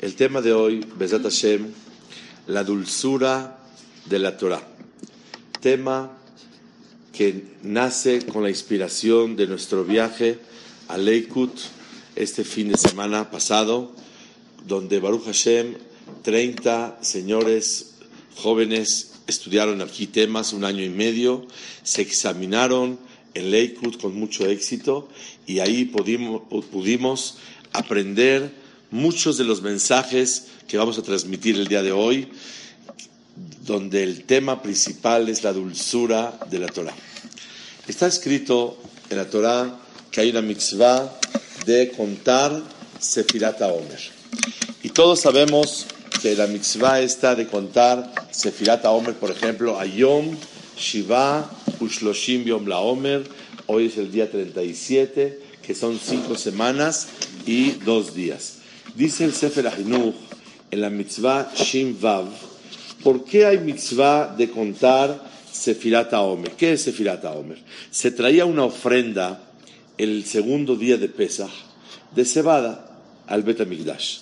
El tema de hoy, Besat Hashem, la dulzura de la Torah. Tema que nace con la inspiración de nuestro viaje a Leikut este fin de semana pasado, donde Baruch Hashem, 30 señores jóvenes estudiaron aquí temas un año y medio, se examinaron en Leikut con mucho éxito y ahí pudimos aprender muchos de los mensajes que vamos a transmitir el día de hoy, donde el tema principal es la dulzura de la Torah. Está escrito en la Torah que hay una mitzvah de contar Sefirat Omer. Y todos sabemos que la mitzvah está de contar Sefirat Omer, por ejemplo, Ayom, Shiva, Ushloshim Yom La Omer, hoy es el día 37, que son cinco semanas y dos días. Dice el Sefer Ahinuch en la mitzvah Shim Vav, ¿por qué hay mitzvah de contar Sefirat Omer? ¿Qué es Sefirat Omer? Se traía una ofrenda el segundo día de Pesach de cebada al Bet Amigdash.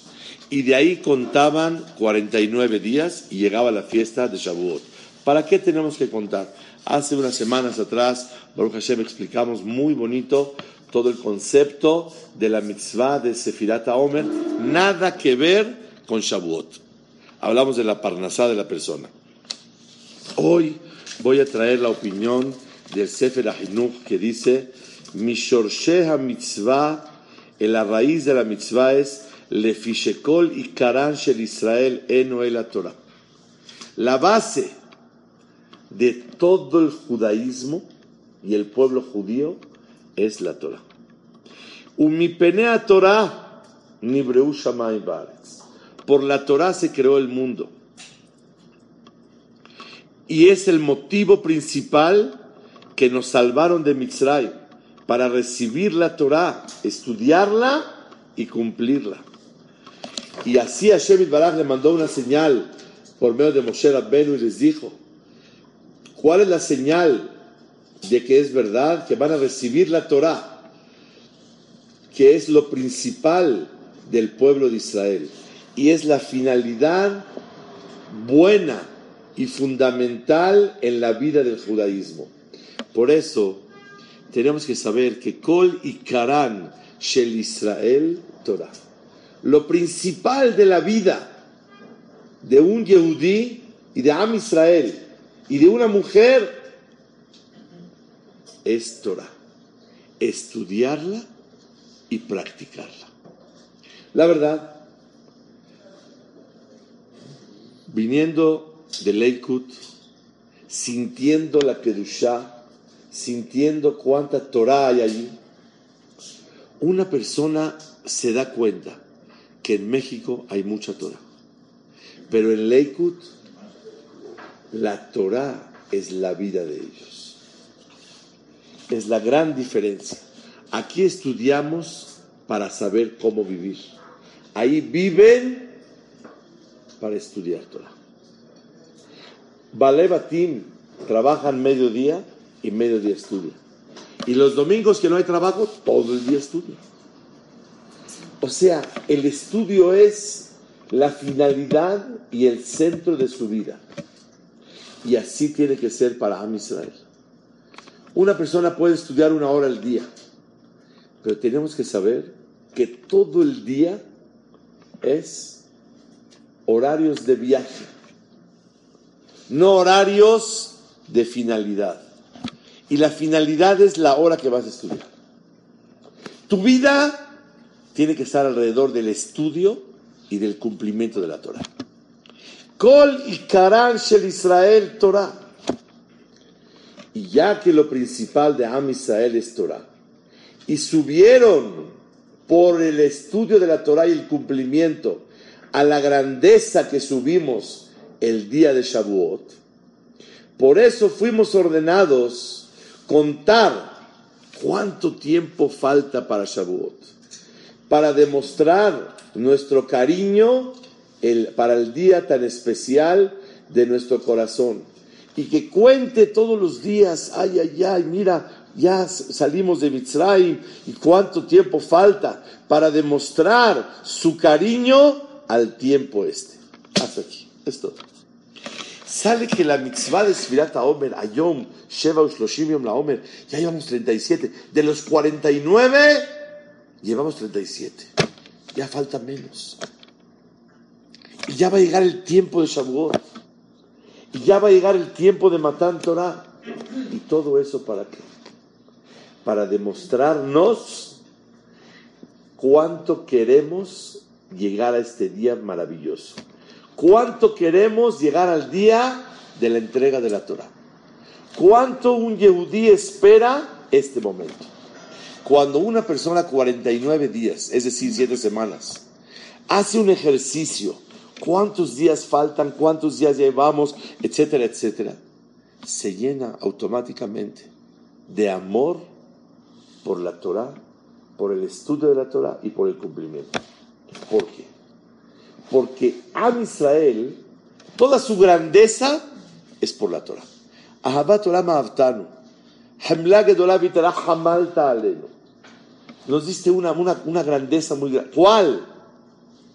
Y de ahí contaban 49 días y llegaba la fiesta de Shavuot. ¿Para qué tenemos que contar? Hace unas semanas atrás, Baruch Hashem explicamos muy bonito todo el concepto de la mitzvah de Sefirat Omer, nada que ver con Shavuot. Hablamos de la parnasá de la persona. Hoy voy a traer la opinión del Sefer Ahinuch que dice, Mishorsheh mitzvah, en la raíz de la mitzvah es Lefishekol y Karan shel Israel eno el Torah. La base de todo el judaísmo y el pueblo judío es la Torah. Umipenea Torah, Nibreu Shamay. Por la Torah se creó el mundo. Y es el motivo principal que nos salvaron de Mitzray, para recibir la Torah, estudiarla y cumplirla. Y así Hashem Baraj le mandó una señal por medio de Moshe Rabbenu y les dijo, ¿cuál es la señal de que es verdad que van a recibir la Torah, que es lo principal del pueblo de Israel y es la finalidad buena y fundamental en la vida del judaísmo. Por eso tenemos que saber que Kol y Karan Shel Israel Torah. Lo principal de la vida de un Yehudí y de Am Israel y de una mujer es Torah, estudiarla y practicarla. La verdad, viniendo de Leikut, sintiendo la Kedushá, sintiendo cuánta Torah hay allí, una persona se da cuenta que en México hay mucha Torah. Pero en Leikut, la Torah es la vida de ellos. Es la gran diferencia. Aquí estudiamos para saber cómo vivir. Ahí viven para estudiar Torah. Balebatim trabajan mediodía y mediodía estudian. Y los domingos que no hay trabajo, todo el día estudian. O sea, el estudio es la finalidad y el centro de su vida. Y así tiene que ser para Am Israel. Una persona puede estudiar una hora al día, pero tenemos que saber que todo el día es horarios de viaje, no horarios de finalidad. Y la finalidad es la hora que vas a estudiar. Tu vida tiene que estar alrededor del estudio y del cumplimiento de la Torah. Kol y Karan Shel Israel Torah. Y ya que lo principal de Am Israel es Torah, y subieron por el estudio de la Torah y el cumplimiento a la grandeza que subimos el día de Shavuot, por eso fuimos ordenados contar cuánto tiempo falta para Shavuot, para demostrar nuestro cariño para el día tan especial de nuestro corazón. Y que cuente todos los días, ay, ay, ay, mira, ya salimos de Mitzrayim y cuánto tiempo falta para demostrar su cariño al tiempo este. Hasta aquí, esto. Sale que la mitzvah de Sfirat Omer, Ayom, Sheva Ushloshim Yom la Omer, ya llevamos 37. De los 49, llevamos 37. Ya falta menos. Y ya va a llegar el tiempo de Shavuot. Y ya va a llegar el tiempo de Matan Torah. ¿Y todo eso para qué? Para demostrarnos cuánto queremos llegar a este día maravilloso. ¿Cuánto queremos llegar al día de la entrega de la Torah? ¿Cuánto un yehudí espera este momento? Cuando una persona 49 días, es decir, 7 semanas, hace un ejercicio, cuántos días faltan, cuántos días llevamos, etcétera, etcétera, se llena automáticamente de amor por la Torah, por el estudio de la Torah y por el cumplimiento. ¿Por qué? Porque Am Israel, toda su grandeza es por la Torah. Ma'avtanu. Nos diste una, una, una grandeza muy grande. ¿Cuál?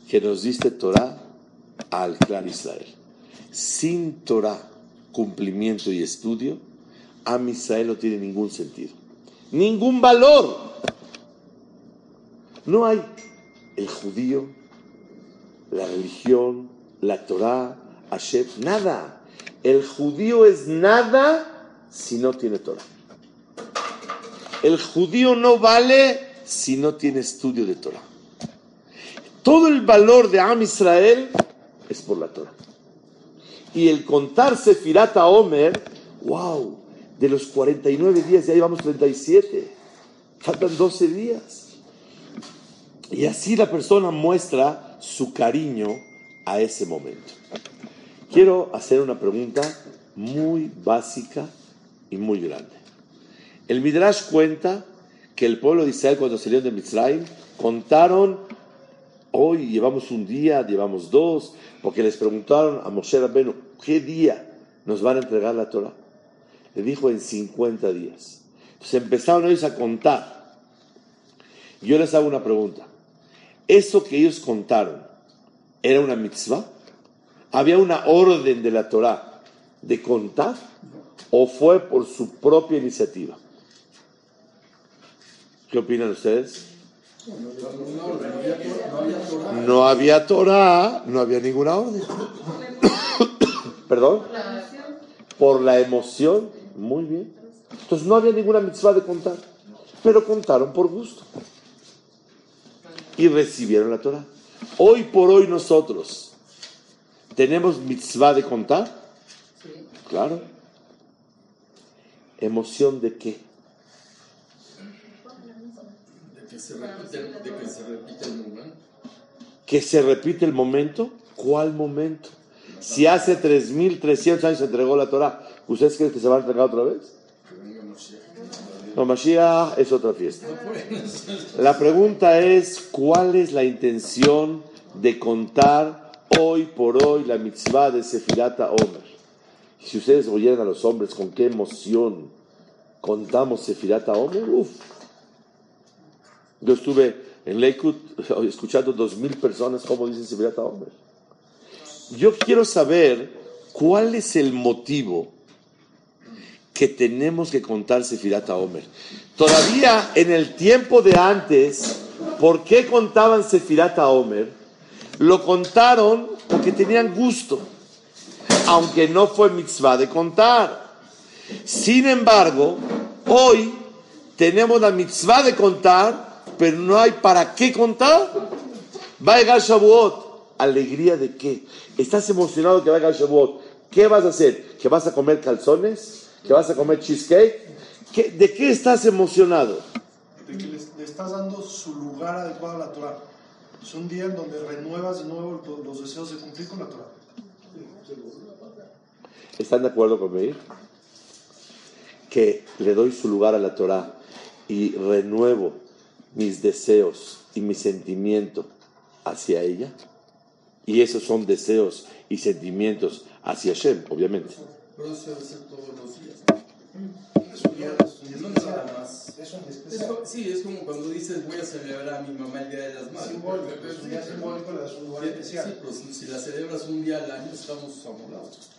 Que nos diste Torah al clan Israel. Sin Torah, cumplimiento y estudio, Am Israel no tiene ningún sentido. Ningún valor. No hay el judío, la religión, la Torah, Hashem, nada. El judío es nada si no tiene Torah. El judío no vale si no tiene estudio de Torah. Todo el valor de Am Israel es por la Torah. Y el contar Sefirata Omer, wow, de los 49 días ya llevamos 37. Faltan 12 días. Y así la persona muestra su cariño a ese momento. Quiero hacer una pregunta muy básica y muy grande. El Midrash cuenta que el pueblo de Israel cuando salió de Mitzrayim contaron, hoy llevamos un día, llevamos dos, porque les preguntaron a Moshe Rabbeinu, ¿qué día nos van a entregar la Torah? Le dijo en 50 días. Entonces empezaron ellos a contar. Yo les hago una pregunta. ¿Eso que ellos contaron era una mitzvah? ¿Había una orden de la Torah de contar o fue por su propia iniciativa? ¿Qué opinan ustedes? No había Torah, no había ninguna orden. ¿Perdón? Por la emoción. Muy bien. Entonces no había ninguna mitzvah de contar, pero contaron por gusto y recibieron la Torah. Hoy por hoy nosotros tenemos mitzvah de contar. Claro. ¿Emoción de qué? De que se repite, de que se repite el momento. ¿Que se repite el momento? ¿Cuál momento? Si hace 3.300 años se entregó la Torah, ¿ustedes creen que se va a entregar otra vez? No, Mashiach es otra fiesta. La pregunta es, ¿cuál es la intención de contar hoy por hoy la mitzvah de Sefirata Omer? Si ustedes oyeran a los hombres con qué emoción contamos Sefirata Omer, uff. Yo estuve en Lakewood escuchando dos mil personas cómo dicen Sefirata Omer. Yo quiero saber cuál es el motivo que tenemos que contar Sefirata Omer. Todavía en el tiempo de antes, ¿por qué contaban Sefirata Omer? Lo contaron porque tenían gusto, aunque no fue mitzvah de contar. Sin embargo, hoy tenemos la mitzvah de contar, pero no hay para qué contar. Va a llegar Shavuot. ¿Alegría de qué? ¿Estás emocionado que va a llegar Shavuot? ¿Qué vas a hacer? ¿Que vas a comer calzones? ¿Que vas a comer cheesecake? ¿De qué estás emocionado? De que, les, le estás dando su lugar adecuado a la Torah. Es un día en donde renuevas de nuevo los deseos de cumplir con la Torah. ¿Están de acuerdo conmigo? Que le doy su lugar a la Torah y renuevo mis deseos y mi sentimiento hacia ella. Y esos son deseos y sentimientos hacia Hashem, obviamente. Pero eso debe ser todos los días. Día No nada más. Es un sí, es como cuando dices voy a celebrar a mi mamá el Día de las Madres. Simbólico, es un día simbólico, le das un lugar Sí, pero si, si la celebras un día al año estamos amolados.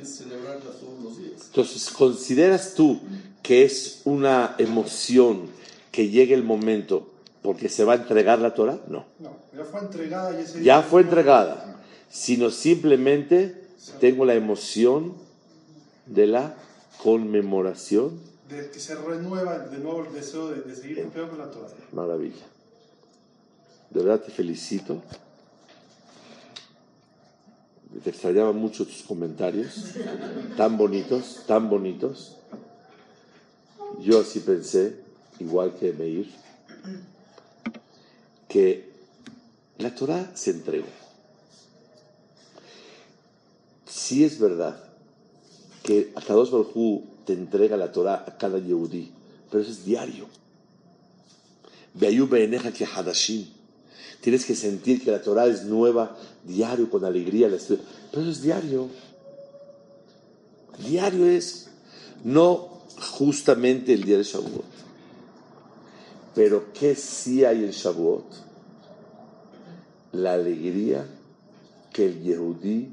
Es celebrarla todos los días. Entonces, ¿consideras tú que es una emoción que llegue el momento porque se va a entregar la Torah? No. No, ya fue entregada y ese Ya fue entregada, sino simplemente tengo la emoción de la conmemoración. De que se renueva de nuevo el deseo de, de seguir cumpliendo con la Torah. Maravilla. De verdad te felicito. Te extrañaban mucho tus comentarios, tan bonitos, tan bonitos. Yo así pensé, igual que Meir, que la Torah se entregó. Sí es verdad que Akadosh Baruj te entrega la Torah a cada Yehudí, pero eso es diario. Tienes que sentir que la Torah es nueva, diario, con alegría. Pero eso es diario. Diario es, no justamente el día de Shavuot. Pero ¿qué sí hay en Shavuot? La alegría que el Yehudí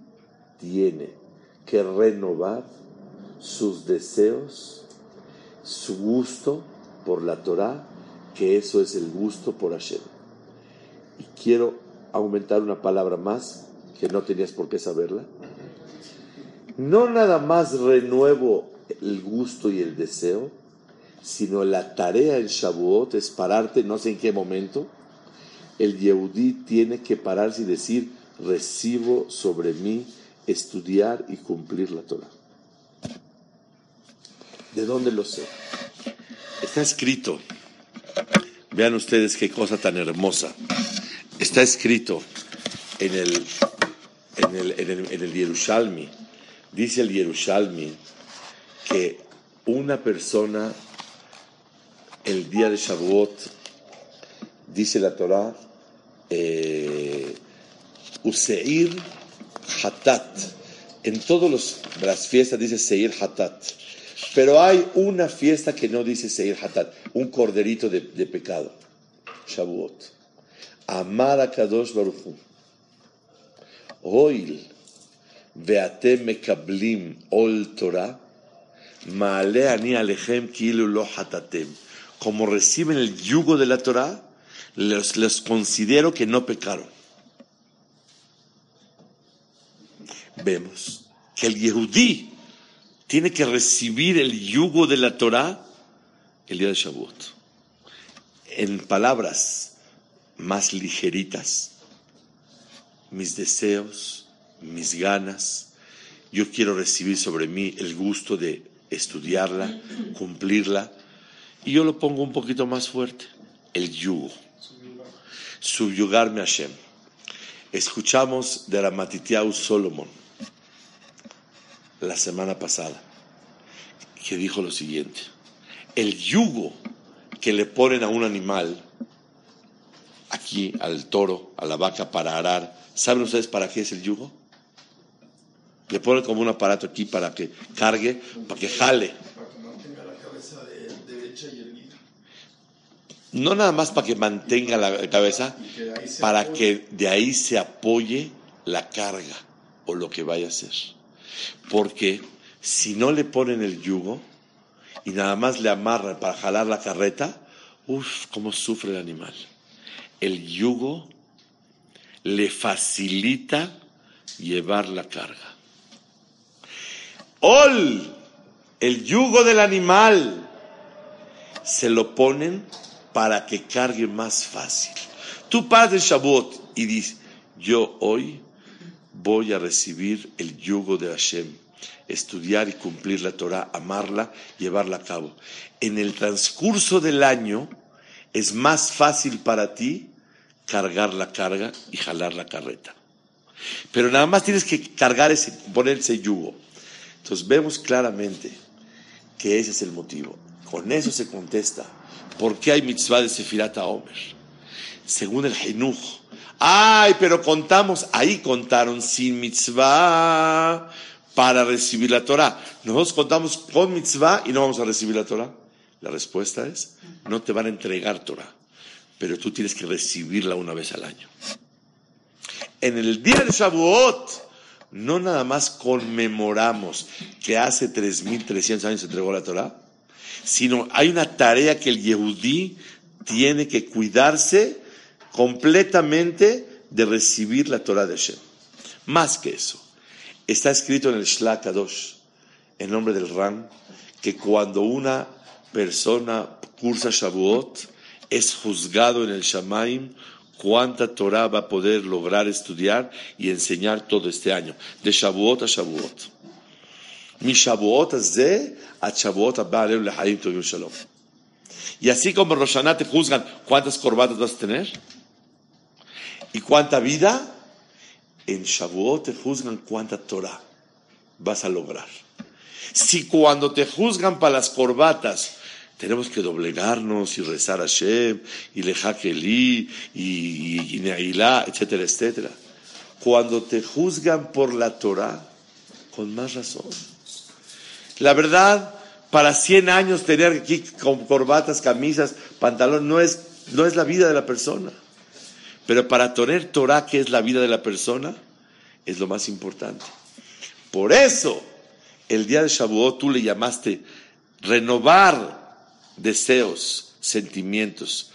tiene que renovar sus deseos, su gusto por la Torah, que eso es el gusto por Hashem. Y quiero aumentar una palabra más, que no tenías por qué saberla. No nada más renuevo el gusto y el deseo, sino la tarea en Shavuot es pararte, no sé en qué momento, el Yehudí tiene que pararse y decir, recibo sobre mí estudiar y cumplir la Torah. ¿De dónde lo sé? Está escrito, vean ustedes qué cosa tan hermosa, está escrito en el, en el, en el, en el Yerushalmi, dice el Yerushalmi que una persona el día de Shavuot, dice la Torah, eh, Useir Hatat. En todas las fiestas dice Seir Hatat. Pero hay una fiesta que no dice Seir Hatat, un corderito de, de pecado. Shavuot. Amar a Kadosh Baruch Hu. Hoy, veatem mekablim ol Torah, Maale ani alechem kilu lo hatatem. Como reciben el yugo de la Torah, les, les considero que no pecaron. Vemos que el Yehudí tiene que recibir el yugo de la Torah el día de Shavuot. En palabras más ligeritas, mis deseos, mis ganas, yo quiero recibir sobre mí el gusto de estudiarla, cumplirla, y yo lo pongo un poquito más fuerte, el yugo, subyugarme a Hashem. Escuchamos de Ramatitiau Solomon la semana pasada, que dijo lo siguiente, el yugo que le ponen a un animal, aquí al toro, a la vaca para arar, ¿saben ustedes para qué es el yugo? Le ponen como un aparato aquí para que cargue, para que jale. Para que mantenga la cabeza de- derecha y erguida. No nada más para que mantenga la cabeza, para que de ahí se apoye la carga o lo que vaya a hacer. Porque si no le ponen el yugo y nada más le amarran para jalar la carreta, uff, cómo sufre el animal. El yugo le facilita llevar la carga. Ol, el yugo del animal, se lo ponen para que cargue más fácil. Tú paras el Shabbat y dices, yo hoy voy a recibir el yugo de Hashem, estudiar y cumplir la Torah, amarla, llevarla a cabo. En el transcurso del año, es más fácil para ti cargar la carga y jalar la carreta. Pero nada más tienes que cargar ese, poner ese yugo. Entonces vemos claramente que ese es el motivo. Con eso se contesta. ¿Por qué hay mitzvah de Sefirat Omer? Según el Jinuj. Ay, pero contamos, ahí contaron sin mitzvah para recibir la Torah. Nosotros contamos con mitzvah y no vamos a recibir la Torah. La respuesta es, no te van a entregar Torah, pero tú tienes que recibirla una vez al año. En el día de Shavuot, no nada más conmemoramos que hace 3.300 años se entregó la Torah, sino hay una tarea que el Yehudí tiene que cuidarse completamente de recibir la Torah de Hashem. Más que eso, está escrito en el Shlach Kadosh, en nombre del Ram, que cuando una persona cursa Shavuot, es juzgado en el Shamaim cuánta Torah va a poder lograr estudiar y enseñar todo este año, de Shavuot a Shavuot. Mi Shavuot de a Shavuot a Lehaim Tovim Shalom. Y así como Roshaná te juzgan cuántas corbatas vas a tener y cuánta vida, en Shavuot te juzgan cuánta Torah vas a lograr. Si cuando te juzgan para las corbatas tenemos que doblegarnos y rezar a Shem y Lejakeli y, y etcétera, etcétera. Cuando te juzgan por la Torah, con más razón. La verdad, para 100 años tener aquí con corbatas, camisas, pantalón, no es, no es la vida de la persona. Pero para tener Torah, que es la vida de la persona, es lo más importante. Por eso, el día de Shavuot tú le llamaste renovar deseos, sentimientos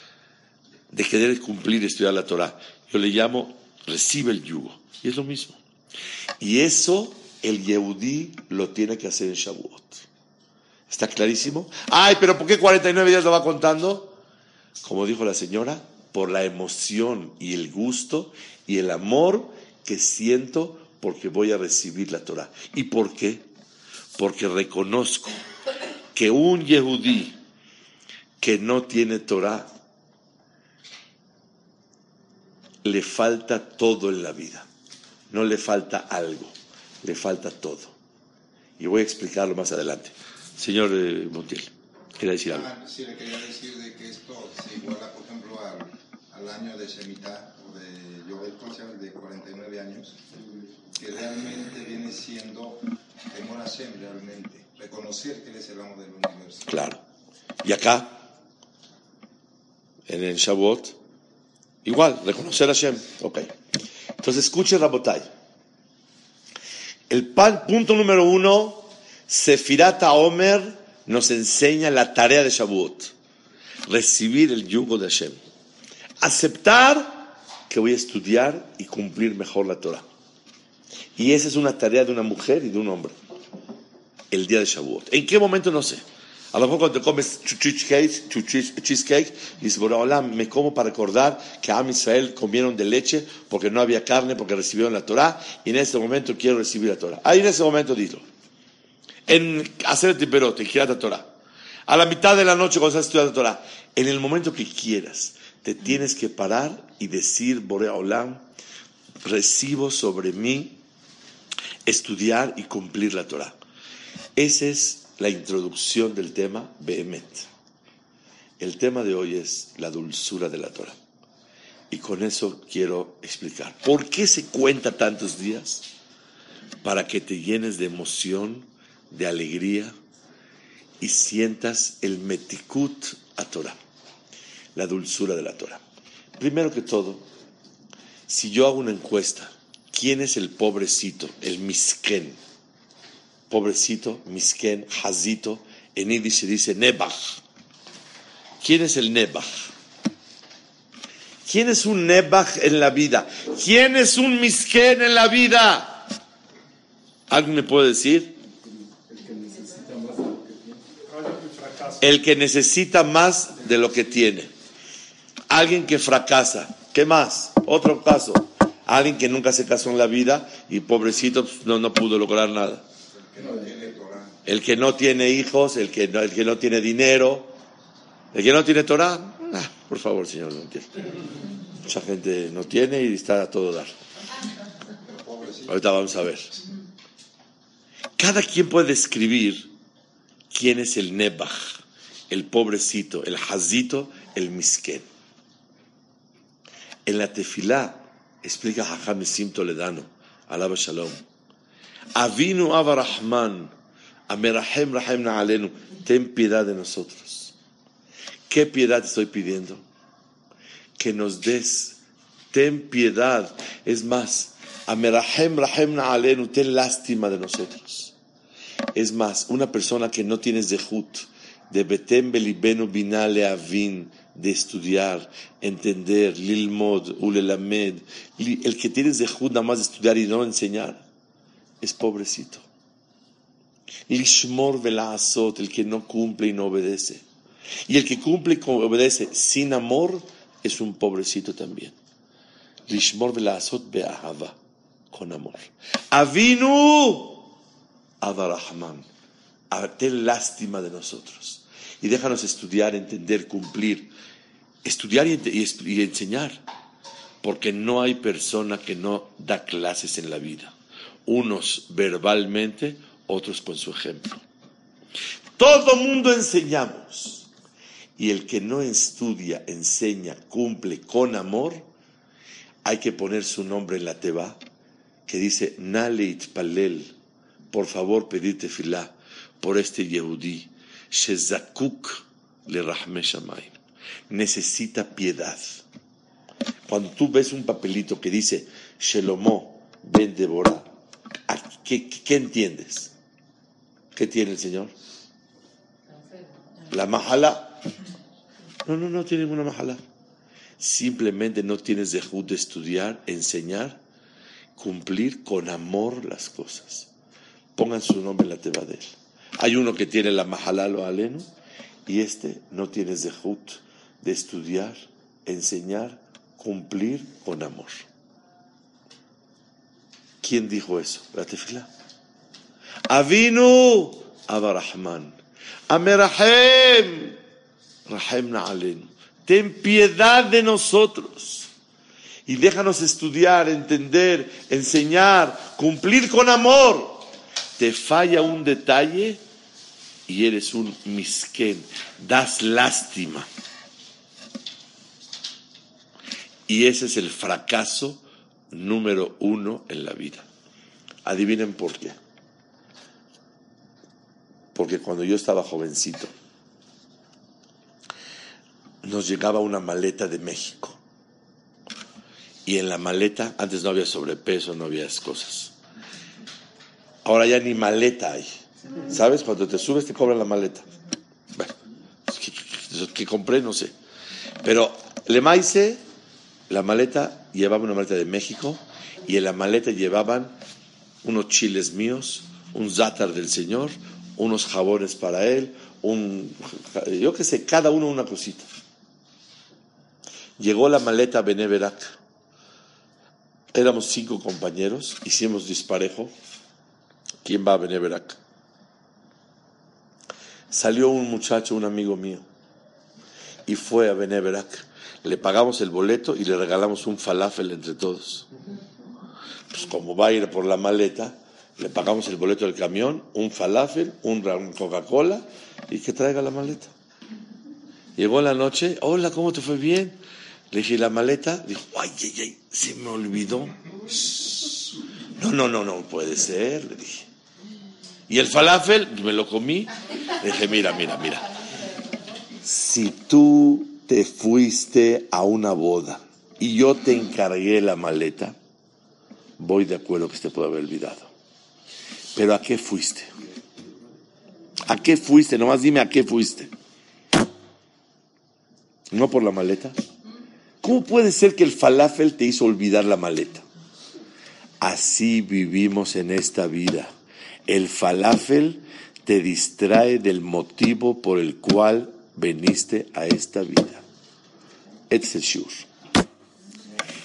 de querer cumplir estudiar la Torah. Yo le llamo recibe el yugo. Y es lo mismo. Y eso el Yehudí lo tiene que hacer en Shavuot. ¿Está clarísimo? Ay, pero ¿por qué 49 días lo va contando? Como dijo la señora, por la emoción y el gusto y el amor que siento porque voy a recibir la Torah. ¿Y por qué? Porque reconozco que un Yehudí que no tiene Torah, le falta todo en la vida. No le falta algo, le falta todo. Y voy a explicarlo más adelante. Señor eh, Montiel, ¿quiere decir algo? Ah, sí, le quería decir de que esto se iguala, por ejemplo, al, al año de Shemitah o de Yovel de 49 años, que realmente viene siendo temor a Hashem, realmente. Reconocer que Él es el amo del universo. Claro. ¿Y acá? en el Shavuot. Igual, reconocer a Hashem. Ok. Entonces escuche Rabotai. El punto número uno, Sefirat Omer nos enseña la tarea de Shavuot. Recibir el yugo de Hashem. Aceptar que voy a estudiar y cumplir mejor la Torah. Y esa es una tarea de una mujer y de un hombre. El día de Shavuot. ¿En qué momento? No sé. A lo mejor cuando te comes cheesecake, dices, hola, me como para recordar que a Israel comieron de leche porque no había carne, porque recibieron la Torah, y en ese momento quiero recibir la Torah. Ahí en ese momento dilo. En hacer el timperote, en la Torah. A la mitad de la noche cuando estás estudiando la Torah. En el momento que quieras, te tienes que parar y decir, Borea Olam, recibo sobre mí estudiar y cumplir la Torah. Ese es la introducción del tema Behemet. El tema de hoy es la dulzura de la Torah. Y con eso quiero explicar. ¿Por qué se cuenta tantos días? Para que te llenes de emoción, de alegría y sientas el metikut a Torah, la dulzura de la Torah. Primero que todo, si yo hago una encuesta, ¿quién es el pobrecito, el misken? Pobrecito, misken, hazito, en Yiddish se dice Nebach. ¿Quién es el Nebach? ¿Quién es un Nebach en la vida? ¿Quién es un misken en la vida? ¿Alguien me puede decir? El que necesita más de lo que tiene. Alguien que fracasa. ¿Qué más? Otro caso. Alguien que nunca se casó en la vida y pobrecito pues, no, no pudo lograr nada el que no tiene hijos, el que no, el que no tiene dinero, el que no tiene Torah, ah, Por favor, señor, no. Mucha gente no tiene y está a todo dar. Ahorita vamos a ver. Cada quien puede describir quién es el Nebach, el pobrecito, el Hazito, el Misken. En la tefilá explica Hajam Sim Toledano, alaba Shalom. Avinu Avarahman, Amerahem Rahem Na'alenu, ten piedad de nosotros. ¿Qué piedad estoy pidiendo? Que nos des, ten piedad. Es más, Amerahem Rahem Na'alenu, ten lástima de nosotros. Es más, una persona que no tiene zehut, de Betem Belibenu Binale Avin, de estudiar, entender, Lilmod, Ulelamed, el que tiene zehut nada más de estudiar y no enseñar, es pobrecito. Lishmor Velazot, el que no cumple y no obedece. Y el que cumple y obedece sin amor es un pobrecito también. Lishmor Velazot Be'ahava, con amor. Avinu Avarahman, ten lástima de nosotros. Y déjanos estudiar, entender, cumplir. Estudiar y, y enseñar. Porque no hay persona que no da clases en la vida. Unos verbalmente, otros con su ejemplo. Todo mundo enseñamos. Y el que no estudia, enseña, cumple con amor, hay que poner su nombre en la teba, que dice Naleit Palel, por favor pedir tefilá por este Yehudí, Shezakuk le Rahme Shamayim. Necesita piedad. Cuando tú ves un papelito que dice Shelomo ben Deborah, ¿qué, entiendes? ¿Qué tiene el Señor? La mahala. No, no, no tiene ninguna mahala. Simplemente no tienes de de estudiar, enseñar, cumplir con amor las cosas. Pongan su nombre en la teba de él. Hay uno que tiene la mahala o alenu y este no tiene zehut de estudiar, enseñar, cumplir con amor. ¿Quién dijo eso? La tefila. Avinu Abarahman. Amerahem. Rahem Na'alenu. Ten piedad de nosotros. Y déjanos estudiar, entender, enseñar, cumplir con amor. Te falla un detalle y eres un misken. Das lástima. Y ese es el fracaso número uno en la vida. Adivinen por qué. Porque cuando yo estaba jovencito, nos llegaba una maleta de México. Y en la maleta, antes no había sobrepeso, no había cosas. Ahora ya ni maleta hay. ¿Sabes? Cuando te subes te cobran la maleta. Bueno, que, compré, no sé. Pero le maice, la maleta llevaba una maleta de México y en la maleta llevaban unos chiles míos, un zátar del Señor, unos jabones para él, un, yo qué sé, cada uno una cosita. Llegó la maleta a Beneverac. Éramos cinco compañeros, hicimos disparejo. ¿Quién va a Beneverac? Salió un muchacho, un amigo mío, y fue a Beneverac. Le pagamos el boleto y le regalamos un falafel entre todos. Pues como va a ir por la maleta, le pagamos el boleto del camión, un falafel, un Coca-Cola y que traiga la maleta. Llegó la noche, hola, ¿cómo te fue bien? Le dije, ¿la maleta? Dijo, ay, ay, ay, se me olvidó. No, no, no, no puede ser, le dije. Y el falafel, me lo comí. Le dije, mira, mira, mira. Si tú te fuiste a una boda y yo te encargué la maleta, voy de acuerdo que te puede haber olvidado. Pero ¿a qué fuiste? ¿A qué fuiste? Nomás dime a qué fuiste. ¿No por la maleta? ¿Cómo puede ser que el falafel te hizo olvidar la maleta? Así vivimos en esta vida. El falafel te distrae del motivo por el cual veniste a esta vida. Etceshur.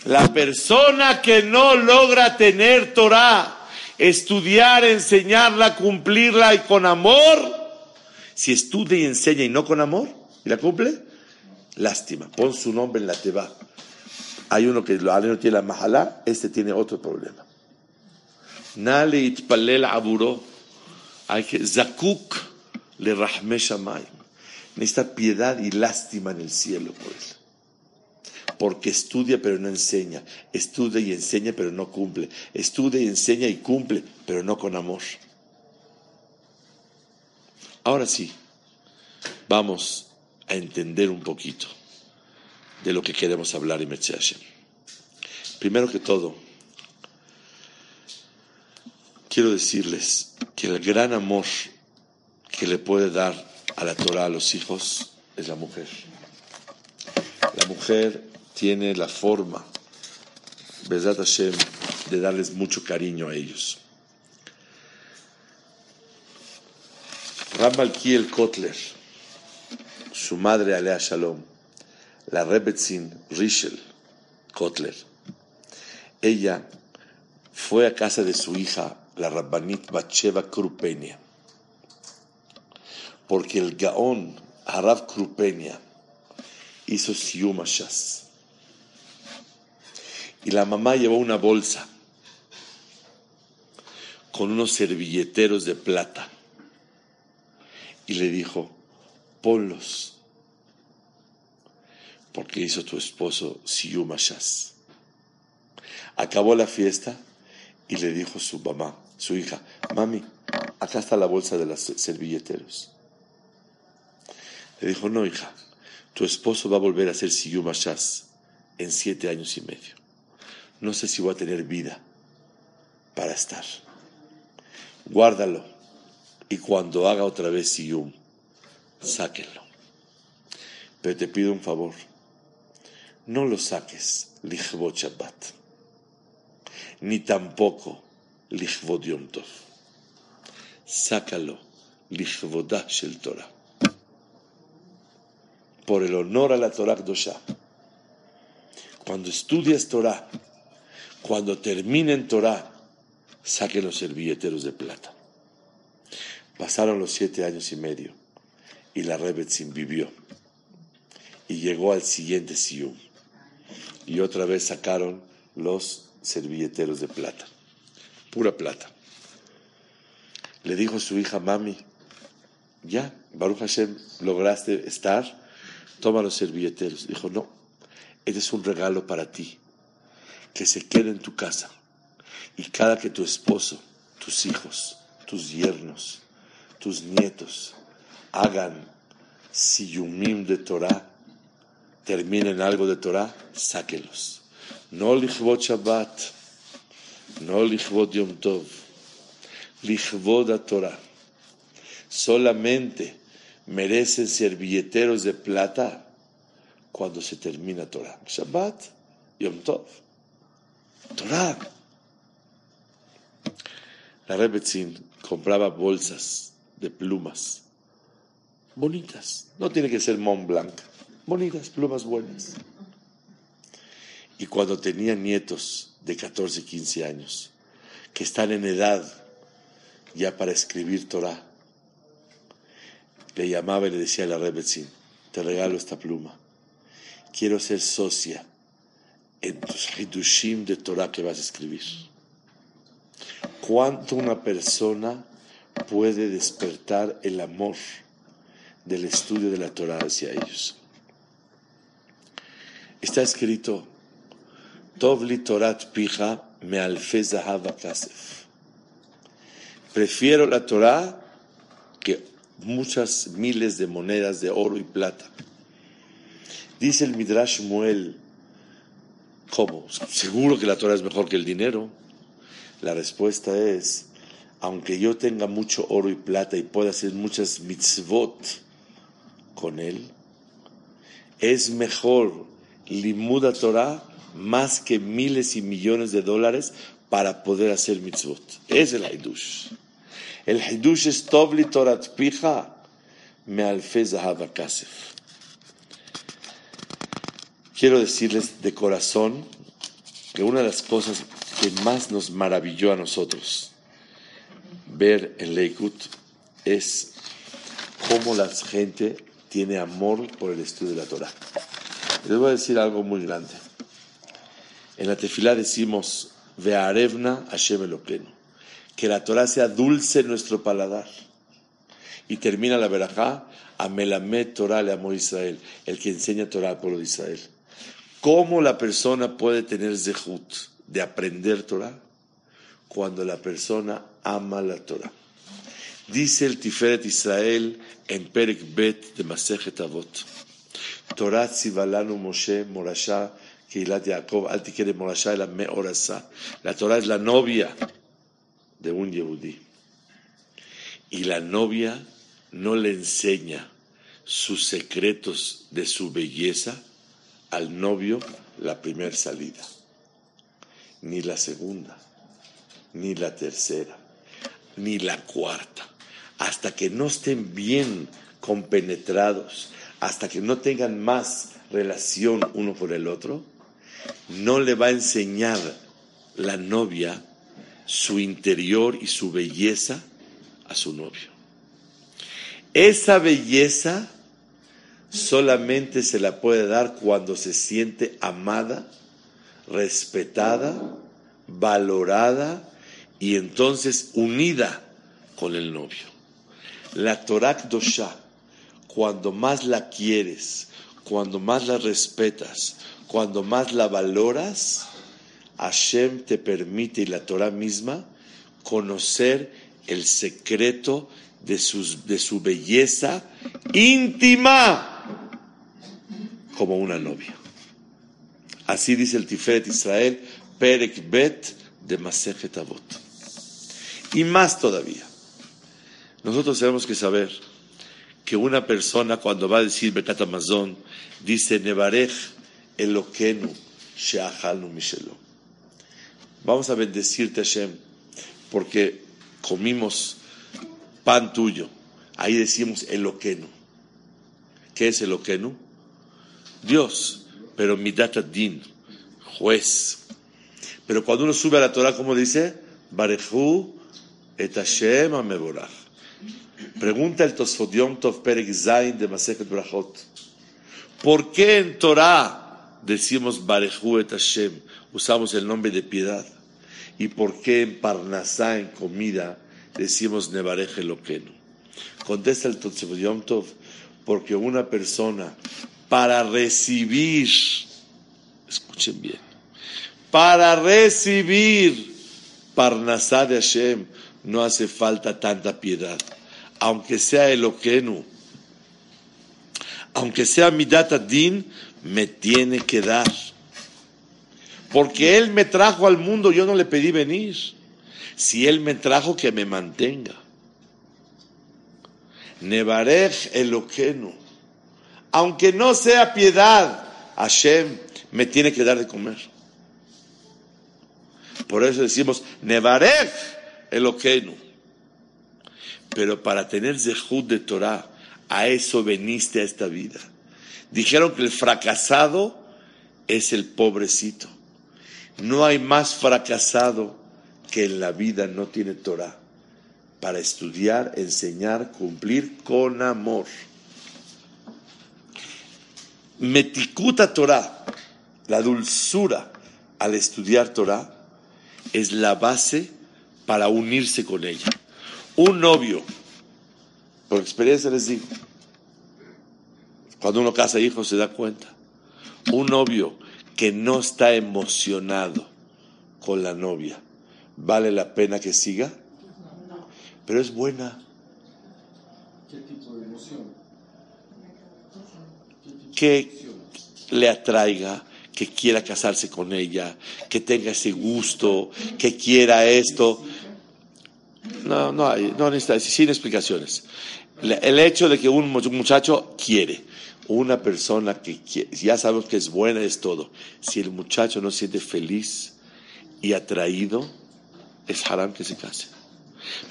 La persona que no logra tener Torah, estudiar, enseñarla, cumplirla y con amor, si estudia y enseña y no con amor, y la cumple, lástima. Pon su nombre en la teba. Hay uno que lo no tiene la mahalá, este tiene otro problema. Nale itpalel aburo. Hay que zakuk le rahme shamayim. Necesita piedad y lástima en el cielo por él porque estudia pero no enseña, estudia y enseña pero no cumple, estudia y enseña y cumple, pero no con amor. Ahora sí, vamos a entender un poquito de lo que queremos hablar en Hashem. Primero que todo, quiero decirles que el gran amor que le puede dar a la Torah a los hijos es la mujer. La mujer tiene la forma, Hashem, de darles mucho cariño a ellos. Ramalkiel Kotler, su madre Alea Shalom, la Rebetzin Rishel Kotler, ella fue a casa de su hija, la Rabbanit Bacheva Krupenia, porque el Gaón Harav Krupenia hizo Siumashas. Y la mamá llevó una bolsa con unos servilleteros de plata y le dijo, ponlos, porque hizo tu esposo Siyumashas. Acabó la fiesta y le dijo su mamá, su hija, mami, acá está la bolsa de los servilleteros. Le dijo, no, hija, tu esposo va a volver a ser Siyumashas en siete años y medio no sé si voy a tener vida para estar. Guárdalo y cuando haga otra vez Siyum, sáquenlo. Pero te pido un favor, no lo saques Lichvot Shabbat, ni tampoco Lichvot Yom Tov. Sácalo Lichvodah Shel Torah. Por el honor a la Torah Kdosha. Cuando estudias Torah, cuando terminen Torah, saquen los servilleteros de plata. Pasaron los siete años y medio y la Rebetzin vivió y llegó al siguiente Siyum. Y otra vez sacaron los servilleteros de plata, pura plata. Le dijo su hija, mami, ya, Baruch Hashem, lograste estar, toma los servilleteros. Dijo, no, este es un regalo para ti que se quede en tu casa. Y cada que tu esposo, tus hijos, tus yernos, tus nietos hagan siyumim de Torah, terminen algo de Torah, sáquelos. No lichvot Shabbat, no lichvot Yom Tov, lichvot Torah. Solamente merecen ser billeteros de plata cuando se termina Torah. Shabbat, Yom Tov. Torah. La Rebetzin compraba bolsas de plumas bonitas. No tiene que ser Mont Blanc. Bonitas, plumas buenas. Y cuando tenía nietos de 14, 15 años, que están en edad ya para escribir Torah, le llamaba y le decía a la Rebetzin, te regalo esta pluma. Quiero ser socia en tus hidushim de Torah que vas a escribir. ¿Cuánto una persona puede despertar el amor del estudio de la Torah hacia ellos? Está escrito, Tovli Torat Pija me kasef. Prefiero la Torah muchas miles de monedas de oro y plata. Dice el Midrash Muel ¿Cómo? Seguro que la Torah es mejor que el dinero. La respuesta es, aunque yo tenga mucho oro y plata y pueda hacer muchas mitzvot con él, es mejor limuda Torah más que miles y millones de dólares para poder hacer mitzvot. Es el hidush. El hidush es tobli torat pija me alfez kasef. Quiero decirles de corazón que una de las cosas que más nos maravilló a nosotros ver en Leikut es cómo la gente tiene amor por el estudio de la Torah. Les voy a decir algo muy grande. En la tefilá decimos, Ve'arevna Hashem Eloqueno, que la Torah sea dulce en nuestro paladar. Y termina la verajá, Amelamet Torah le amó Israel, el que enseña Torah al pueblo de Israel. ¿Cómo la persona puede tener zehut de aprender Torah? Cuando la persona ama la Torah. Dice el Tiferet Israel en Perek Bet de Masejet Avot. Torah Tzivalanu Moshe Morasha Keilat Yaakov Al Tikere Morasha la Meorasa. La Torah es la novia de un Yehudí. Y la novia no le enseña sus secretos de su belleza al novio la primera salida, ni la segunda, ni la tercera, ni la cuarta hasta que no estén bien compenetrados, hasta que no tengan más relación uno por el otro, no le va a enseñar la novia su interior y su belleza a su novio. Esa belleza solamente se la puede dar cuando se siente amada, respetada, valorada y entonces unida con el novio. La Torah Dosha, cuando más la quieres, cuando más la respetas, cuando más la valoras, Hashem te permite y la Torah misma conocer el secreto de, de su belleza íntima como una novia. Así dice el Tiferet Israel, Perek Bet de Masejet Avot. Y más todavía. Nosotros tenemos que saber que una persona cuando va a decir Bekat Amazon dice Nevarej Elokenu Sheachalnu Mishelo. Vamos a bendecirte Hashem porque comimos pan tuyo. Ahí decimos Elokenu. ¿Qué es Elokenu? Dios, pero Midat Din, juez. Pero cuando uno sube a la Torah, ¿cómo dice? Barechu et Hashem ameborach. Pregunta el Tosfodion Tov Perek Zain de Masechet Brachot. ¿Por qué en Torah decimos Barehu et Hashem? Usamos el nombre de piedad. ¿Y por qué en Parnasá, en comida, decimos Nebarej Eloqueno? Contesta el Tov, porque una persona para recibir, escuchen bien, para recibir Parnasá de Hashem no hace falta tanta piedad aunque sea Eloquenu, aunque sea Midat Din, me tiene que dar. Porque Él me trajo al mundo, yo no le pedí venir. Si Él me trajo, que me mantenga. Nebarej Eloquenu. Aunque no sea piedad, Hashem me tiene que dar de comer. Por eso decimos, Nebarej Eloquenu. Pero para tener zehut de Torah, a eso veniste a esta vida. Dijeron que el fracasado es el pobrecito. No hay más fracasado que en la vida no tiene Torah para estudiar, enseñar, cumplir con amor. Metikuta Torah, la dulzura al estudiar Torah, es la base para unirse con ella. Un novio, por experiencia les digo, cuando uno casa hijos se da cuenta, un novio que no está emocionado con la novia, ¿vale la pena que siga? Pero es buena. ¿Qué tipo de emoción? Que le atraiga, que quiera casarse con ella, que tenga ese gusto, que quiera esto. No, no hay, no necesita, sin explicaciones. El hecho de que un muchacho quiere, una persona que ya sabemos que es buena es todo. Si el muchacho no se siente feliz y atraído, es haram que se case.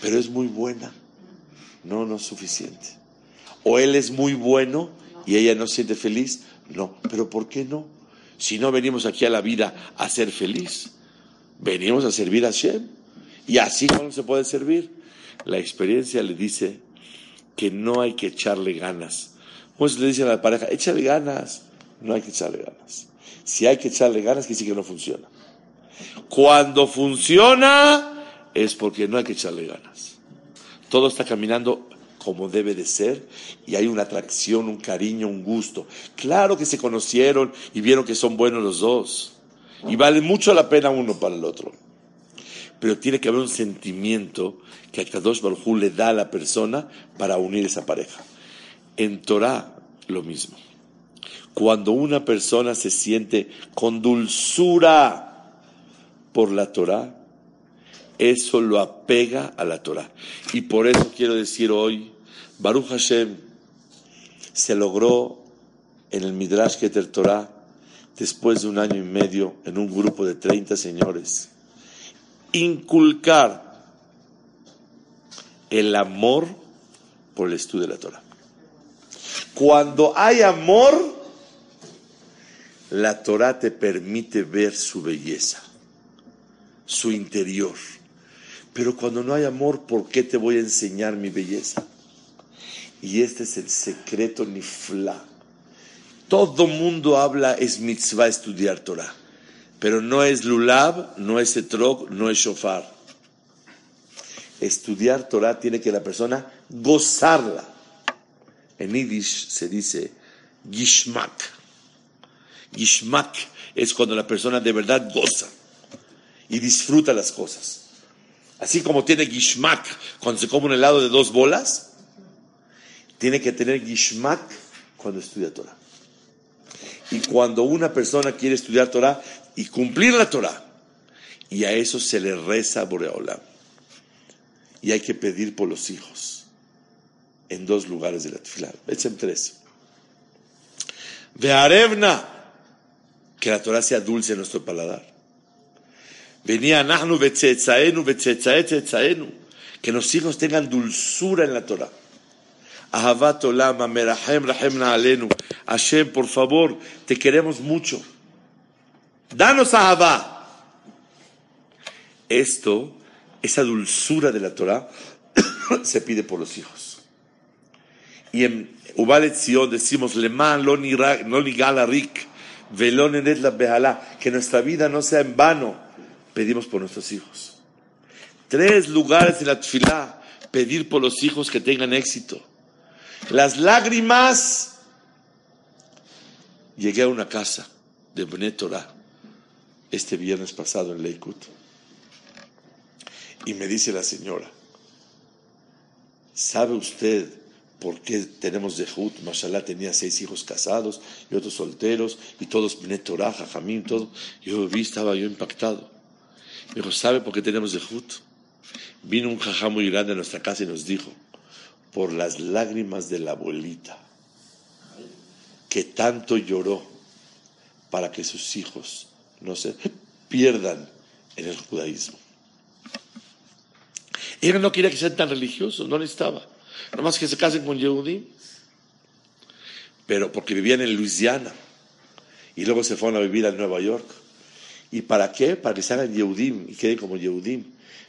Pero es muy buena. No, no es suficiente. O él es muy bueno y ella no se siente feliz. No, pero ¿por qué no? Si no venimos aquí a la vida a ser feliz, venimos a servir a Shem. Y así no se puede servir. La experiencia le dice que no hay que echarle ganas Pues le dicen a la pareja, échale ganas. No hay que echarle ganas. Si hay que echarle ganas, quiere decir que no funciona. Cuando funciona, es porque no hay que echarle ganas. Todo está caminando como debe de ser y hay una atracción, un cariño, un gusto. Claro que se conocieron y vieron que son buenos los dos. Y vale mucho la pena uno para el otro. Pero tiene que haber un sentimiento que a Kadosh Baruj le da a la persona para unir esa pareja. En Torah, lo mismo. Cuando una persona se siente con dulzura por la Torah, eso lo apega a la Torah. Y por eso quiero decir hoy, Baruch Hashem se logró en el Midrash Keter Torah, después de un año y medio, en un grupo de 30 señores, inculcar el amor por el estudio de la Torah. Cuando hay amor, la Torah te permite ver su belleza, su interior. Pero cuando no hay amor, ¿por qué te voy a enseñar mi belleza? Y este es el secreto nifla. Todo mundo habla, es mitzvah estudiar Torah. Pero no es lulab, no es etrog, no es shofar. Estudiar Torah tiene que la persona gozarla. En Yiddish se dice gishmak. Gishmak es cuando la persona de verdad goza y disfruta las cosas. Así como tiene gishmak cuando se come un helado de dos bolas, tiene que tener gishmak cuando estudia Torah. Y cuando una persona quiere estudiar Torah y cumplir la Torah, y a eso se le reza a Boreolam. Y hay que pedir por los hijos en dos lugares de la tefilá. Echen tres. Ve'arevna, que la Torah sea dulce en nuestro paladar. Venía Nahnu betzetzaenu, betzetzaetzetzaenu, que los hijos tengan dulzura en la Torah. Ahavat olama, merahem, rahemna alenu. Hashem, por favor, te queremos mucho. Danos ahavá. Esto, esa dulzura de la Torah, se pide por los hijos. Y en Ubalet Sion decimos, Leman lo rik, la behalá, que nuestra vida no sea en vano. Pedimos por nuestros hijos. Tres lugares en la tefilá, pedir por los hijos que tengan éxito. Las lágrimas. Llegué a una casa de Bnei Torah este viernes pasado en Leikut. Y me dice la señora, ¿sabe usted por qué tenemos Zehut? Mashallah tenía seis hijos casados y otros solteros y todos Bnei Torah, Jajamim, todo. Yo vi, estaba yo impactado. Me dijo, ¿sabe por qué tenemos Zehut? Vino un jajam muy grande a nuestra casa y nos dijo, por las lágrimas de la abuelita, que tanto lloró para que sus hijos no se pierdan en el judaísmo. Ella no quería que sean tan religiosos, no necesitaba. Nomás que se casen con Yehudim. Pero porque vivían en Luisiana y luego se fueron a vivir a Nueva York. ¿Y para qué? Para que se hagan Yehudim y queden como Yehudim.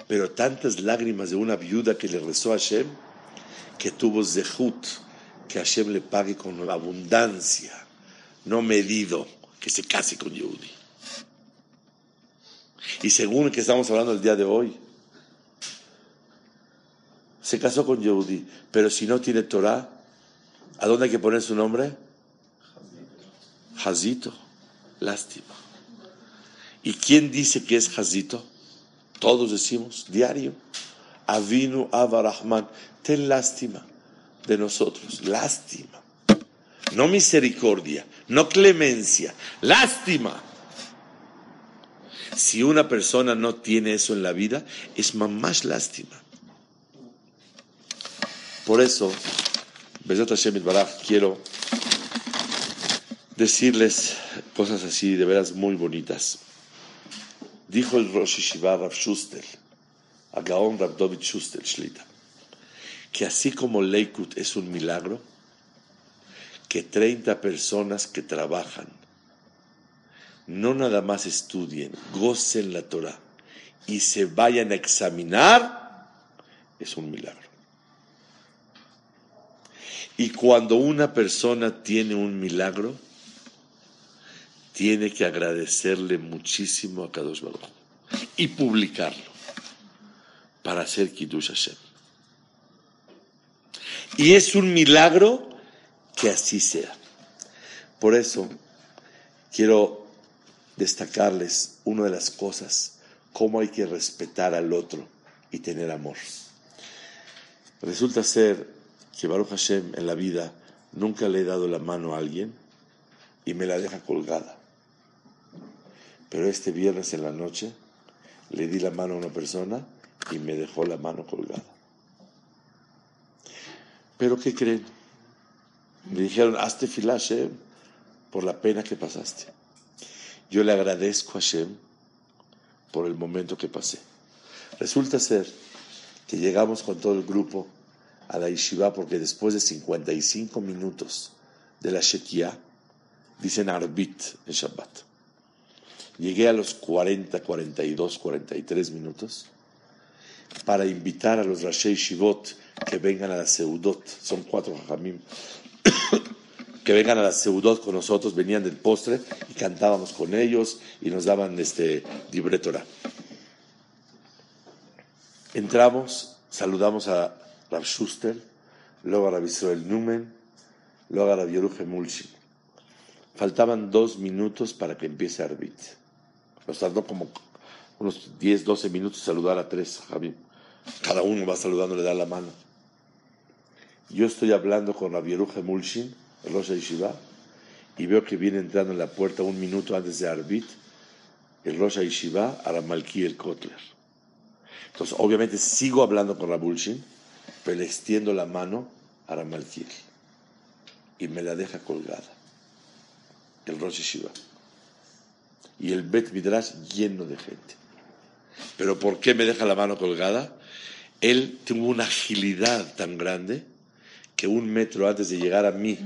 Pero tantas lágrimas de una viuda que le rezó a Hashem que tuvo Zehut, que Hashem le pague con abundancia, no medido, que se case con Yehudi. Y según el que estamos hablando el día de hoy, se casó con Yehudi, pero si no tiene Torah, ¿a dónde hay que poner su nombre? Hazito, lástima. ¿Y quién dice que es Hazito? Todos decimos, diario. Avinu Avarahman, ten lástima de nosotros, lástima. No misericordia, no clemencia, lástima. Si una persona no tiene eso en la vida, es más lástima. Por eso, Besat Hashem Baraj, quiero decirles cosas así, de veras muy bonitas. Dijo el Rosh Yeshiva Rav Schuster, a Gaon Rav David Schuster Shlita, que así como Leikut es un milagro, que 30 personas que trabajan no nada más estudien, gocen la Torah y se vayan a examinar, es un milagro. Y cuando una persona tiene un milagro, tiene que agradecerle muchísimo a Kadosh Baruch y publicarlo para hacer Kiddush Hashem. Y es un milagro que así sea. Por eso quiero destacarles una de las cosas, cómo hay que respetar al otro y tener amor. Resulta ser que Baruch Hashem en la vida nunca le he dado la mano a alguien y me la deja colgada. Pero este viernes en la noche le di la mano a una persona y me dejó la mano colgada. Pero ¿qué creen? Me dijeron, hazte fila Hashem por la pena que pasaste. Yo le agradezco a Hashem por el momento que pasé. Resulta ser que llegamos con todo el grupo a la yeshiva porque después de 55 minutos de la Shekia, dicen Arbit en Shabbat. Llegué a los 40, 42, 43 minutos para invitar a los Rashi Shivot que vengan a la Seudot. Son cuatro jajamim. que vengan a la Seudot con nosotros, venían del postre y cantábamos con ellos y nos daban este libretora. Entramos, saludamos a Rav Schuster, luego Rav Israel Numen, luego Rav Yeruje Mulchin. Faltaban dos minutos para que empiece Arbit. Nos tardó como unos 10, 12 minutos saludar a tres, Javi. Cada uno va saludando, le da la mano. Yo estoy hablando con Rav Yeruje Mulchin, el Rosh Yeshiva, y veo que viene entrando en la puerta un minuto antes de Arbit el Rosh Yeshiva, Aramalki el Kotler. Entonces, obviamente sigo hablando con Rabulshin, pero le extiendo la mano a Ramalkir y me la deja colgada. El Rosh Yeshiva. Y el Bet Midrash lleno de gente. Pero ¿por qué me deja la mano colgada? Él tuvo una agilidad tan grande que un metro antes de llegar a mí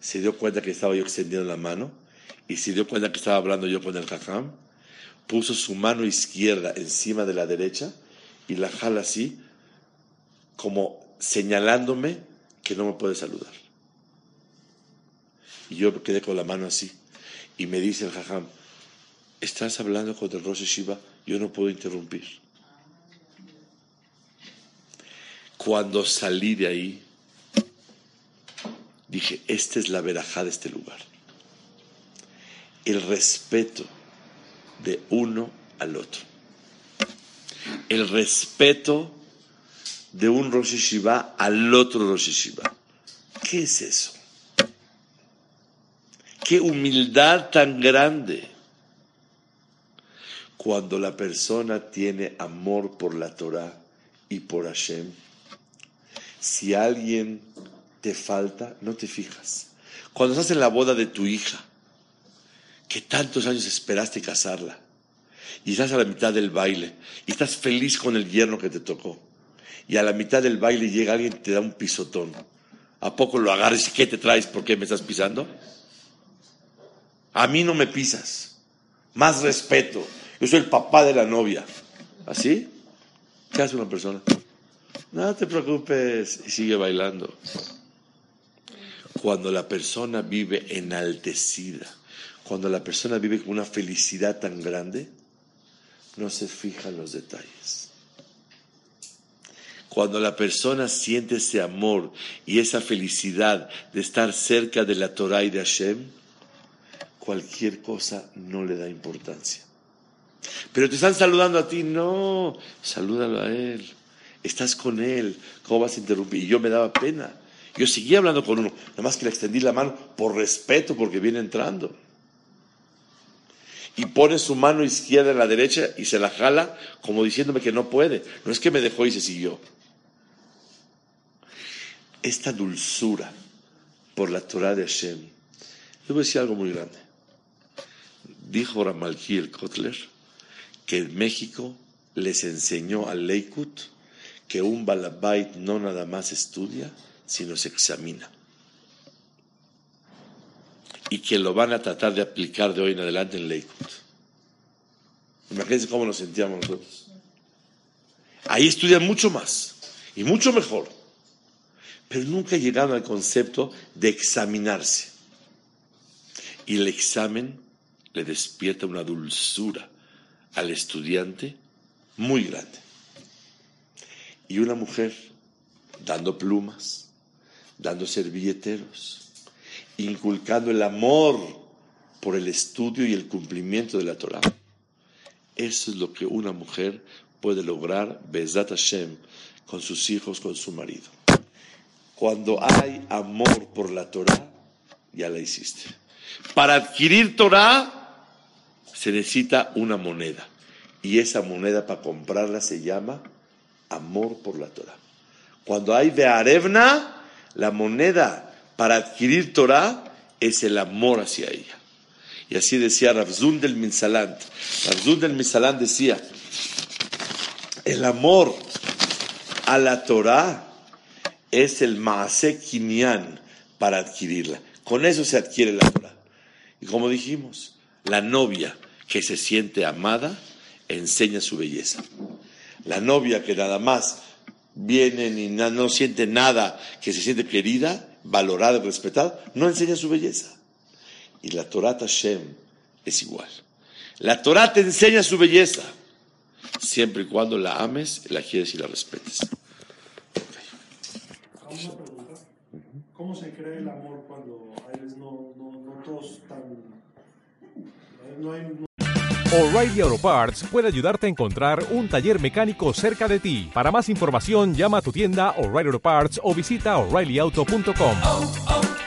se dio cuenta que estaba yo extendiendo la mano y se dio cuenta que estaba hablando yo con el jajam puso su mano izquierda encima de la derecha y la jala así, como señalándome que no me puede saludar. Y yo quedé con la mano así. Y me dice el jajam, estás hablando con el Rosh Shiva, yo no puedo interrumpir. Cuando salí de ahí, dije, esta es la verajá de este lugar. El respeto de uno al otro. El respeto de un Rosh Hashiva al otro Rosh Hashiva. ¿Qué es eso? Qué humildad tan grande. Cuando la persona tiene amor por la Torah y por Hashem, si alguien te falta, no te fijas. Cuando estás en la boda de tu hija, que tantos años esperaste casarla y estás a la mitad del baile y estás feliz con el yerno que te tocó y a la mitad del baile llega alguien y te da un pisotón. ¿A poco lo agarras y qué te traes? ¿Por qué me estás pisando? A mí no me pisas. Más respeto. Yo soy el papá de la novia. ¿Así? ¿Qué hace una persona? No te preocupes y sigue bailando. Cuando la persona vive enaltecida, cuando la persona vive con una felicidad tan grande, no se fija en los detalles. Cuando la persona siente ese amor y esa felicidad de estar cerca de la Torah y de Hashem, cualquier cosa no le da importancia. Pero te están saludando a ti, no, salúdalo a él. Estás con él, ¿cómo vas a interrumpir? Y yo me daba pena. Yo seguía hablando con uno, nada más que le extendí la mano por respeto porque viene entrando y pone su mano izquierda en la derecha y se la jala como diciéndome que no puede. No es que me dejó y se siguió. Esta dulzura por la Torah de Hashem. Yo voy a decir algo muy grande. Dijo Ramalki el Kotler que en México les enseñó al Leikut que un balabait no nada más estudia, sino se examina y que lo van a tratar de aplicar de hoy en adelante en Lakewood. Imagínense cómo nos sentíamos nosotros. Ahí estudian mucho más y mucho mejor. Pero nunca llegaron al concepto de examinarse. Y el examen le despierta una dulzura al estudiante muy grande. Y una mujer dando plumas, dando servilleteros, inculcando el amor por el estudio y el cumplimiento de la Torah. Eso es lo que una mujer puede lograr, Bezat Hashem, con sus hijos, con su marido. Cuando hay amor por la Torah, ya la hiciste. Para adquirir Torah se necesita una moneda. Y esa moneda para comprarla se llama amor por la Torah. Cuando hay Bearevna, la moneda para adquirir Torah es el amor hacia ella. Y así decía Ravzun del Minsalant. Ravzun del Minsalant decía, el amor a la Torah es el Maase Kinyan para adquirirla. Con eso se adquiere la Torah. Y como dijimos, la novia que se siente amada enseña su belleza. La novia que nada más viene ni no siente nada, que se siente querida, valorada, respetada, no enseña su belleza. Y la Torah Hashem es igual. La Torah te enseña su belleza, siempre y cuando la ames, la quieres y la respetes. ¿Cómo se crea el amor cuando a veces no, no, no todos están... No hay, no O'Reilly Auto Parts puede ayudarte a encontrar un taller mecánico cerca de ti. Para más información, llama a tu tienda O'Reilly Auto Parts o visita oreillyauto.com.